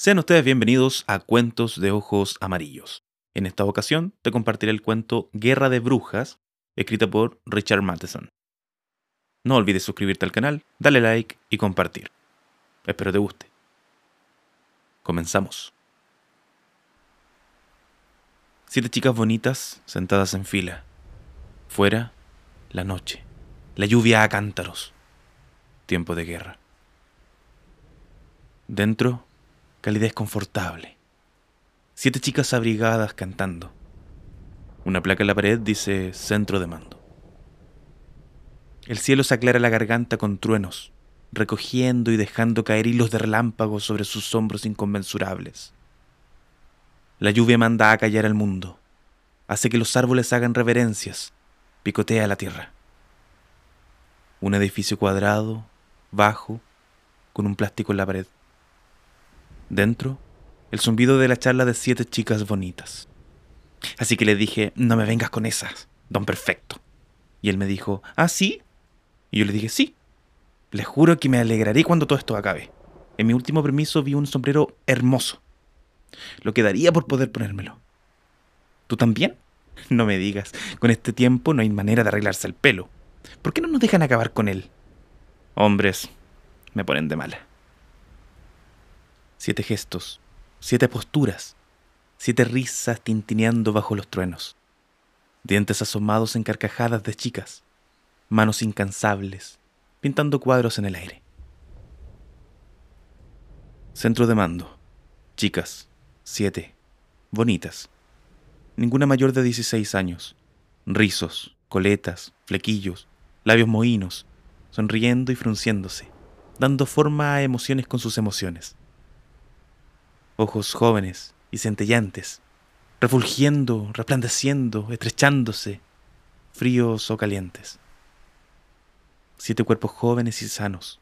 Sean ustedes bienvenidos a Cuentos de Ojos Amarillos. En esta ocasión te compartiré el cuento Guerra de Brujas, escrito por Richard Matheson. No olvides suscribirte al canal, darle like y compartir. Espero te guste. Comenzamos. Siete chicas bonitas sentadas en fila. Fuera, la noche. La lluvia a cántaros. Tiempo de guerra. Dentro, calidez confortable. Siete chicas abrigadas cantando. Una placa en la pared dice centro de mando. El cielo se aclara la garganta con truenos, recogiendo y dejando caer hilos de relámpagos sobre sus hombros inconmensurables. La lluvia manda a callar al mundo, hace que los árboles hagan reverencias, picotea la tierra. Un edificio cuadrado, bajo, con un plástico en la pared. Dentro, el zumbido de la charla de siete chicas bonitas. Así que le dije, no me vengas con esas, don perfecto. Y él me dijo, ¿ah, sí? Y yo le dije, sí. Les juro que me alegraré cuando todo esto acabe. En mi último permiso vi un sombrero hermoso. Lo quedaría por poder ponérmelo. ¿Tú también? No me digas, con este tiempo no hay manera de arreglarse el pelo. ¿Por qué no nos dejan acabar con él? Hombres, me ponen de mala. Siete gestos, siete posturas, siete risas tintineando bajo los truenos, dientes asomados en carcajadas de chicas, manos incansables, pintando cuadros en el aire. Centro de mando. Chicas, siete, bonitas. Ninguna mayor de 16 años. Rizos, coletas, flequillos, labios mohinos, sonriendo y frunciéndose, dando forma a emociones con sus emociones ojos jóvenes y centellantes, refulgiendo, resplandeciendo, estrechándose, fríos o calientes. Siete cuerpos jóvenes y sanos,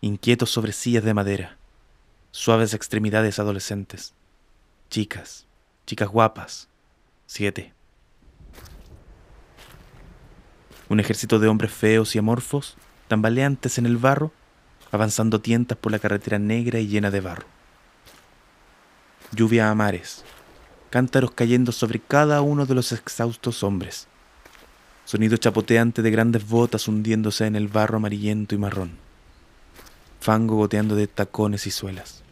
inquietos sobre sillas de madera, suaves extremidades adolescentes, chicas, chicas guapas, siete. Un ejército de hombres feos y amorfos, tambaleantes en el barro, avanzando tientas por la carretera negra y llena de barro lluvia a mares, cántaros cayendo sobre cada uno de los exhaustos hombres, sonido chapoteante de grandes botas hundiéndose en el barro amarillento y marrón, fango goteando de tacones y suelas.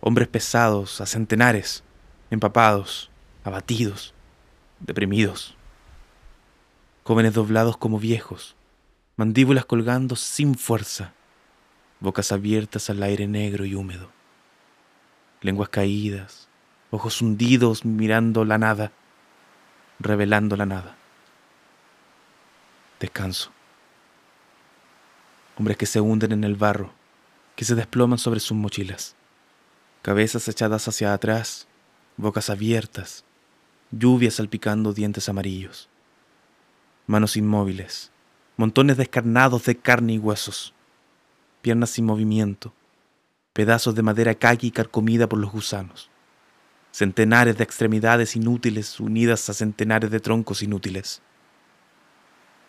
Hombres pesados, a centenares, empapados, abatidos, deprimidos. Jóvenes doblados como viejos, mandíbulas colgando sin fuerza, bocas abiertas al aire negro y húmedo lenguas caídas, ojos hundidos mirando la nada, revelando la nada. Descanso. Hombres que se hunden en el barro, que se desploman sobre sus mochilas, cabezas echadas hacia atrás, bocas abiertas, lluvia salpicando dientes amarillos, manos inmóviles, montones descarnados de carne y huesos, piernas sin movimiento, pedazos de madera caqui carcomida por los gusanos, centenares de extremidades inútiles unidas a centenares de troncos inútiles.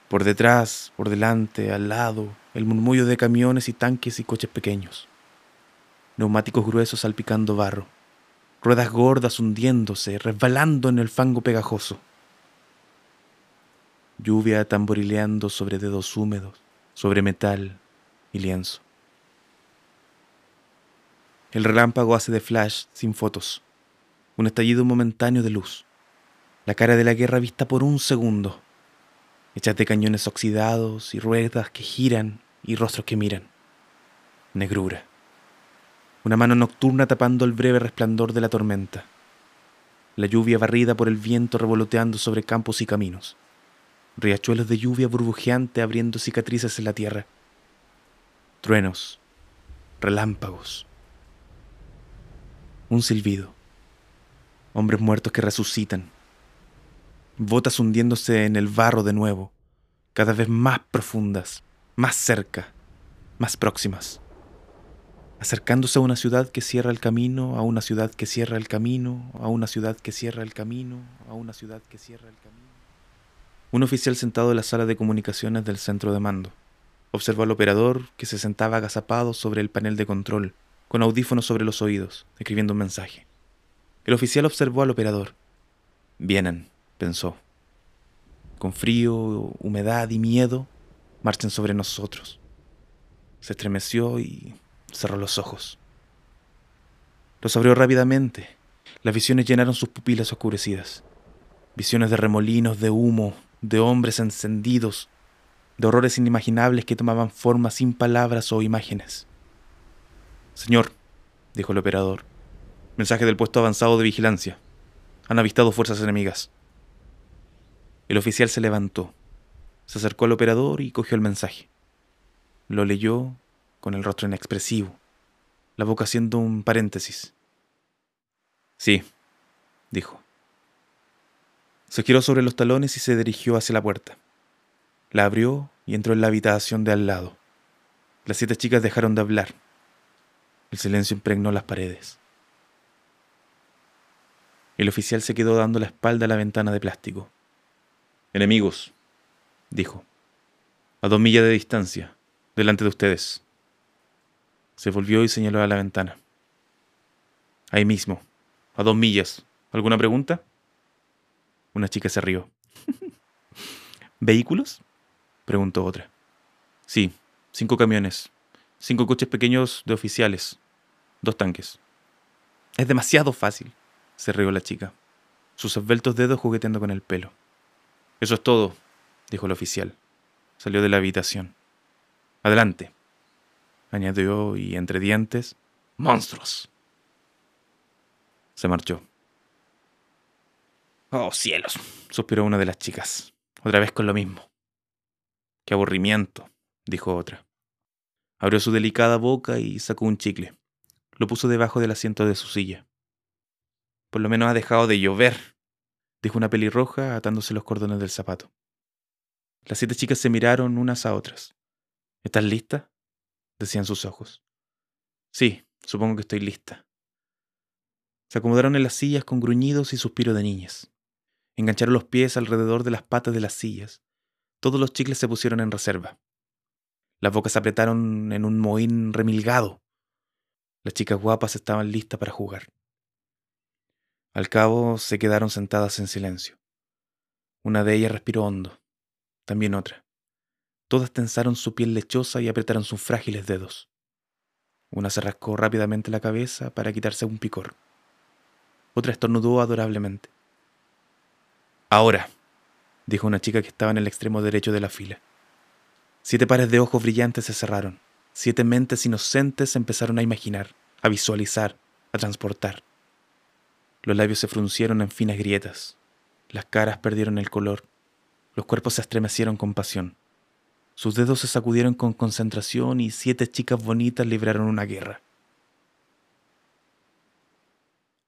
Por detrás, por delante, al lado, el murmullo de camiones y tanques y coches pequeños. Neumáticos gruesos salpicando barro, ruedas gordas hundiéndose, resbalando en el fango pegajoso. Lluvia tamborileando sobre dedos húmedos, sobre metal y lienzo. El relámpago hace de flash sin fotos. Un estallido momentáneo de luz. La cara de la guerra vista por un segundo. Hechas de cañones oxidados y ruedas que giran y rostros que miran. Negrura. Una mano nocturna tapando el breve resplandor de la tormenta. La lluvia barrida por el viento revoloteando sobre campos y caminos. Riachuelos de lluvia burbujeante abriendo cicatrices en la tierra. Truenos. Relámpagos un silbido. Hombres muertos que resucitan. Botas hundiéndose en el barro de nuevo, cada vez más profundas, más cerca, más próximas. Acercándose a una ciudad que cierra el camino, a una ciudad que cierra el camino, a una ciudad que cierra el camino, a una ciudad que cierra el camino. Un oficial sentado en la sala de comunicaciones del centro de mando observó al operador que se sentaba agazapado sobre el panel de control, con audífonos sobre los oídos, escribiendo un mensaje. El oficial observó al operador. Vienen, pensó. Con frío, humedad y miedo, marchen sobre nosotros. Se estremeció y cerró los ojos. Los abrió rápidamente. Las visiones llenaron sus pupilas oscurecidas. Visiones de remolinos, de humo, de hombres encendidos, de horrores inimaginables que tomaban forma sin palabras o imágenes. Señor, dijo el operador, mensaje del puesto avanzado de vigilancia. Han avistado fuerzas enemigas. El oficial se levantó, se acercó al operador y cogió el mensaje. Lo leyó con el rostro inexpresivo, la boca haciendo un paréntesis. Sí, dijo. Se giró sobre los talones y se dirigió hacia la puerta. La abrió y entró en la habitación de al lado. Las siete chicas dejaron de hablar. El silencio impregnó las paredes. El oficial se quedó dando la espalda a la ventana de plástico. Enemigos, dijo. A dos millas de distancia, delante de ustedes. Se volvió y señaló a la ventana. Ahí mismo, a dos millas. ¿Alguna pregunta? Una chica se rió. ¿Vehículos? preguntó otra. Sí, cinco camiones, cinco coches pequeños de oficiales, dos tanques. Es demasiado fácil, se rió la chica, sus esbeltos dedos jugueteando con el pelo. Eso es todo, dijo el oficial. Salió de la habitación. Adelante, añadió y entre dientes, monstruos. Se marchó. Oh, cielos, suspiró una de las chicas, otra vez con lo mismo. Qué aburrimiento, dijo otra. Abrió su delicada boca y sacó un chicle. Lo puso debajo del asiento de su silla. Por lo menos ha dejado de llover, dijo una pelirroja atándose los cordones del zapato. Las siete chicas se miraron unas a otras. ¿Estás lista? decían sus ojos. Sí, supongo que estoy lista. Se acomodaron en las sillas con gruñidos y suspiros de niñas. Engancharon los pies alrededor de las patas de las sillas todos los chicles se pusieron en reserva. Las bocas se apretaron en un mohín remilgado. Las chicas guapas estaban listas para jugar. Al cabo se quedaron sentadas en silencio. Una de ellas respiró hondo, también otra. Todas tensaron su piel lechosa y apretaron sus frágiles dedos. Una se rascó rápidamente la cabeza para quitarse un picor. Otra estornudó adorablemente. Ahora, dijo una chica que estaba en el extremo derecho de la fila. Siete pares de ojos brillantes se cerraron. Siete mentes inocentes empezaron a imaginar, a visualizar, a transportar. Los labios se fruncieron en finas grietas. Las caras perdieron el color. Los cuerpos se estremecieron con pasión. Sus dedos se sacudieron con concentración y siete chicas bonitas libraron una guerra.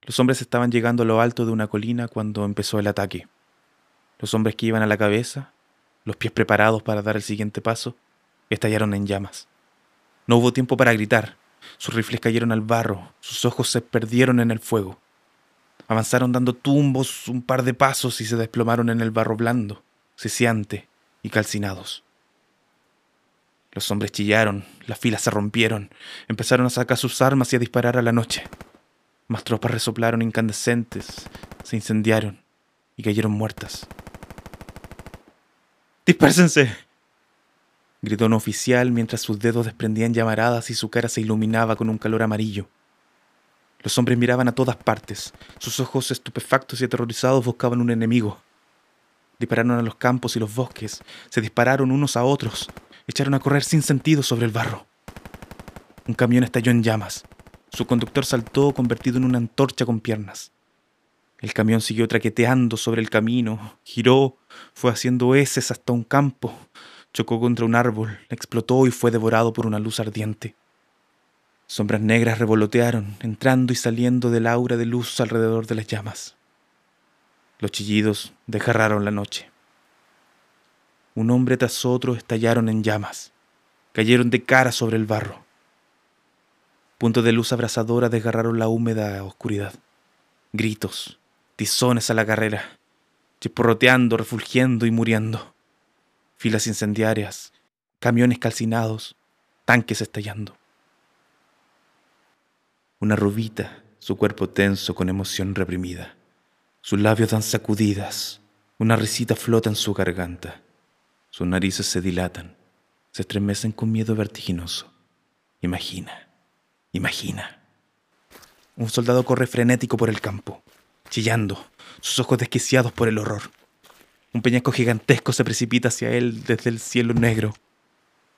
Los hombres estaban llegando a lo alto de una colina cuando empezó el ataque. Los hombres que iban a la cabeza, los pies preparados para dar el siguiente paso, estallaron en llamas. No hubo tiempo para gritar. Sus rifles cayeron al barro, sus ojos se perdieron en el fuego. Avanzaron dando tumbos un par de pasos y se desplomaron en el barro blando, ciciante y calcinados. Los hombres chillaron, las filas se rompieron, empezaron a sacar sus armas y a disparar a la noche. Más tropas resoplaron incandescentes, se incendiaron y cayeron muertas. ¡Dispérsense! Gritó un oficial mientras sus dedos desprendían llamaradas y su cara se iluminaba con un calor amarillo. Los hombres miraban a todas partes, sus ojos estupefactos y aterrorizados buscaban un enemigo. Dispararon a los campos y los bosques, se dispararon unos a otros, echaron a correr sin sentido sobre el barro. Un camión estalló en llamas. Su conductor saltó convertido en una antorcha con piernas. El camión siguió traqueteando sobre el camino, giró, fue haciendo heces hasta un campo, chocó contra un árbol, explotó y fue devorado por una luz ardiente. Sombras negras revolotearon, entrando y saliendo del aura de luz alrededor de las llamas. Los chillidos desgarraron la noche. Un hombre tras otro estallaron en llamas, cayeron de cara sobre el barro. Puntos de luz abrasadora desgarraron la húmeda oscuridad. Gritos, tizones a la carrera, chisporroteando, refulgiendo y muriendo. Filas incendiarias, camiones calcinados, tanques estallando. Una rubita, su cuerpo tenso con emoción reprimida. Sus labios dan sacudidas, una risita flota en su garganta. Sus narices se dilatan, se estremecen con miedo vertiginoso. Imagina, imagina. Un soldado corre frenético por el campo, chillando, sus ojos desquiciados por el horror. Un peñasco gigantesco se precipita hacia él desde el cielo negro.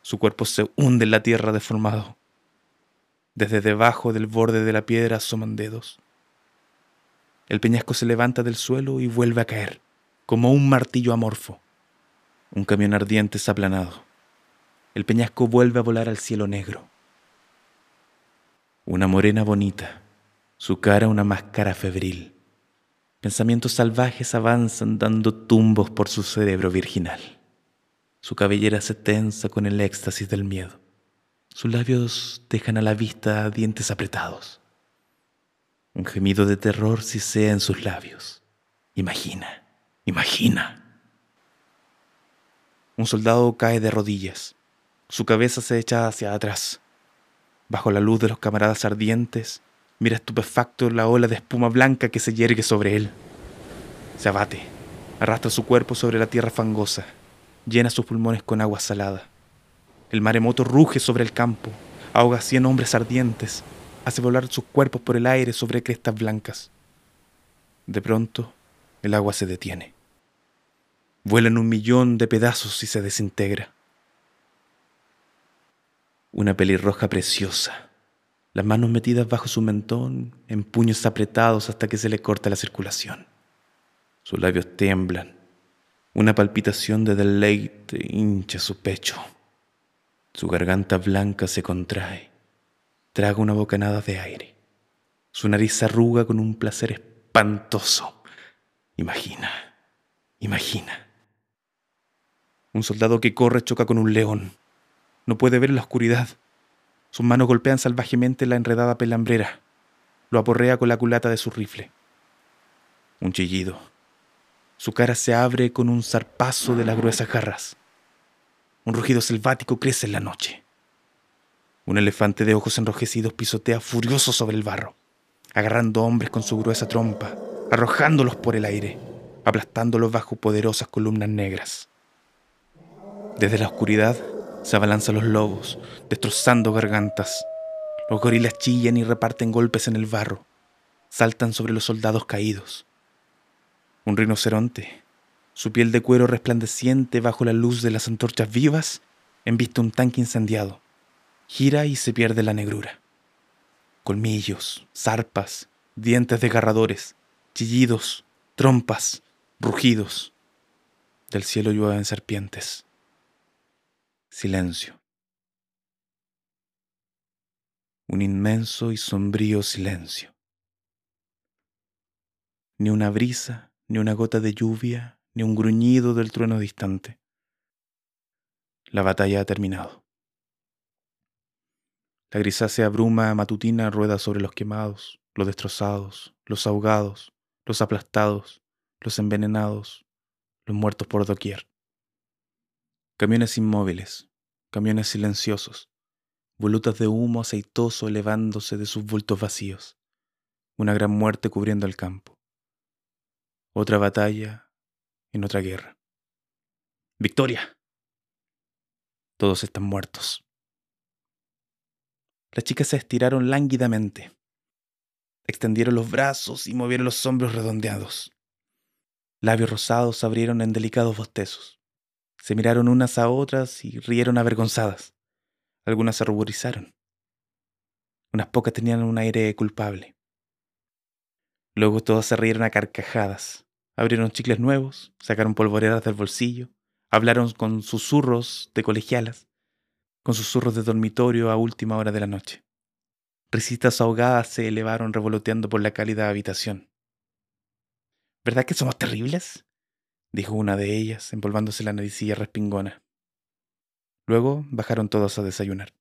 Su cuerpo se hunde en la tierra deformado. Desde debajo del borde de la piedra asoman dedos. El peñasco se levanta del suelo y vuelve a caer, como un martillo amorfo. Un camión ardiente es aplanado. El peñasco vuelve a volar al cielo negro. Una morena bonita, su cara una máscara febril. Pensamientos salvajes avanzan dando tumbos por su cerebro virginal. Su cabellera se tensa con el éxtasis del miedo. Sus labios dejan a la vista dientes apretados. Un gemido de terror sisea en sus labios. Imagina, imagina. Un soldado cae de rodillas. Su cabeza se echa hacia atrás. Bajo la luz de los camaradas ardientes, mira estupefacto la ola de espuma blanca que se yergue sobre él. Se abate, arrastra su cuerpo sobre la tierra fangosa, llena sus pulmones con agua salada. El maremoto ruge sobre el campo, ahoga cien hombres ardientes, hace volar sus cuerpos por el aire sobre crestas blancas. De pronto, el agua se detiene. Vuela en un millón de pedazos y se desintegra. Una pelirroja preciosa, las manos metidas bajo su mentón, en puños apretados hasta que se le corta la circulación. Sus labios tiemblan. Una palpitación de deleite hincha su pecho. Su garganta blanca se contrae. Traga una bocanada de aire. Su nariz arruga con un placer espantoso. Imagina, imagina. Un soldado que corre choca con un león. No puede ver en la oscuridad. Sus manos golpean salvajemente la enredada pelambrera. Lo aporrea con la culata de su rifle. Un chillido. Su cara se abre con un zarpazo de las gruesas garras. Un rugido selvático crece en la noche. Un elefante de ojos enrojecidos pisotea furioso sobre el barro, agarrando hombres con su gruesa trompa, arrojándolos por el aire, aplastándolos bajo poderosas columnas negras. Desde la oscuridad se abalanzan los lobos, destrozando gargantas. Los gorilas chillan y reparten golpes en el barro, saltan sobre los soldados caídos. Un rinoceronte su piel de cuero resplandeciente bajo la luz de las antorchas vivas, embiste un tanque incendiado. Gira y se pierde la negrura. Colmillos, zarpas, dientes desgarradores, chillidos, trompas, rugidos. Del cielo llueven serpientes. Silencio. Un inmenso y sombrío silencio. Ni una brisa, ni una gota de lluvia, ni un gruñido del trueno distante. La batalla ha terminado. La grisácea bruma matutina rueda sobre los quemados, los destrozados, los ahogados, los aplastados, los envenenados, los muertos por doquier. Camiones inmóviles, camiones silenciosos, volutas de humo aceitoso elevándose de sus bultos vacíos, una gran muerte cubriendo el campo. Otra batalla en otra guerra. Victoria. Todos están muertos. Las chicas se estiraron lánguidamente. Extendieron los brazos y movieron los hombros redondeados. Labios rosados se abrieron en delicados bostezos. Se miraron unas a otras y rieron avergonzadas. Algunas se ruborizaron. Unas pocas tenían un aire culpable. Luego todas se rieron a carcajadas. Abrieron chicles nuevos, sacaron polvoreras del bolsillo, hablaron con susurros de colegialas, con susurros de dormitorio a última hora de la noche. Risitas ahogadas se elevaron revoloteando por la cálida habitación. ¿Verdad que somos terribles? Dijo una de ellas, empolvándose la naricilla respingona. Luego bajaron todos a desayunar.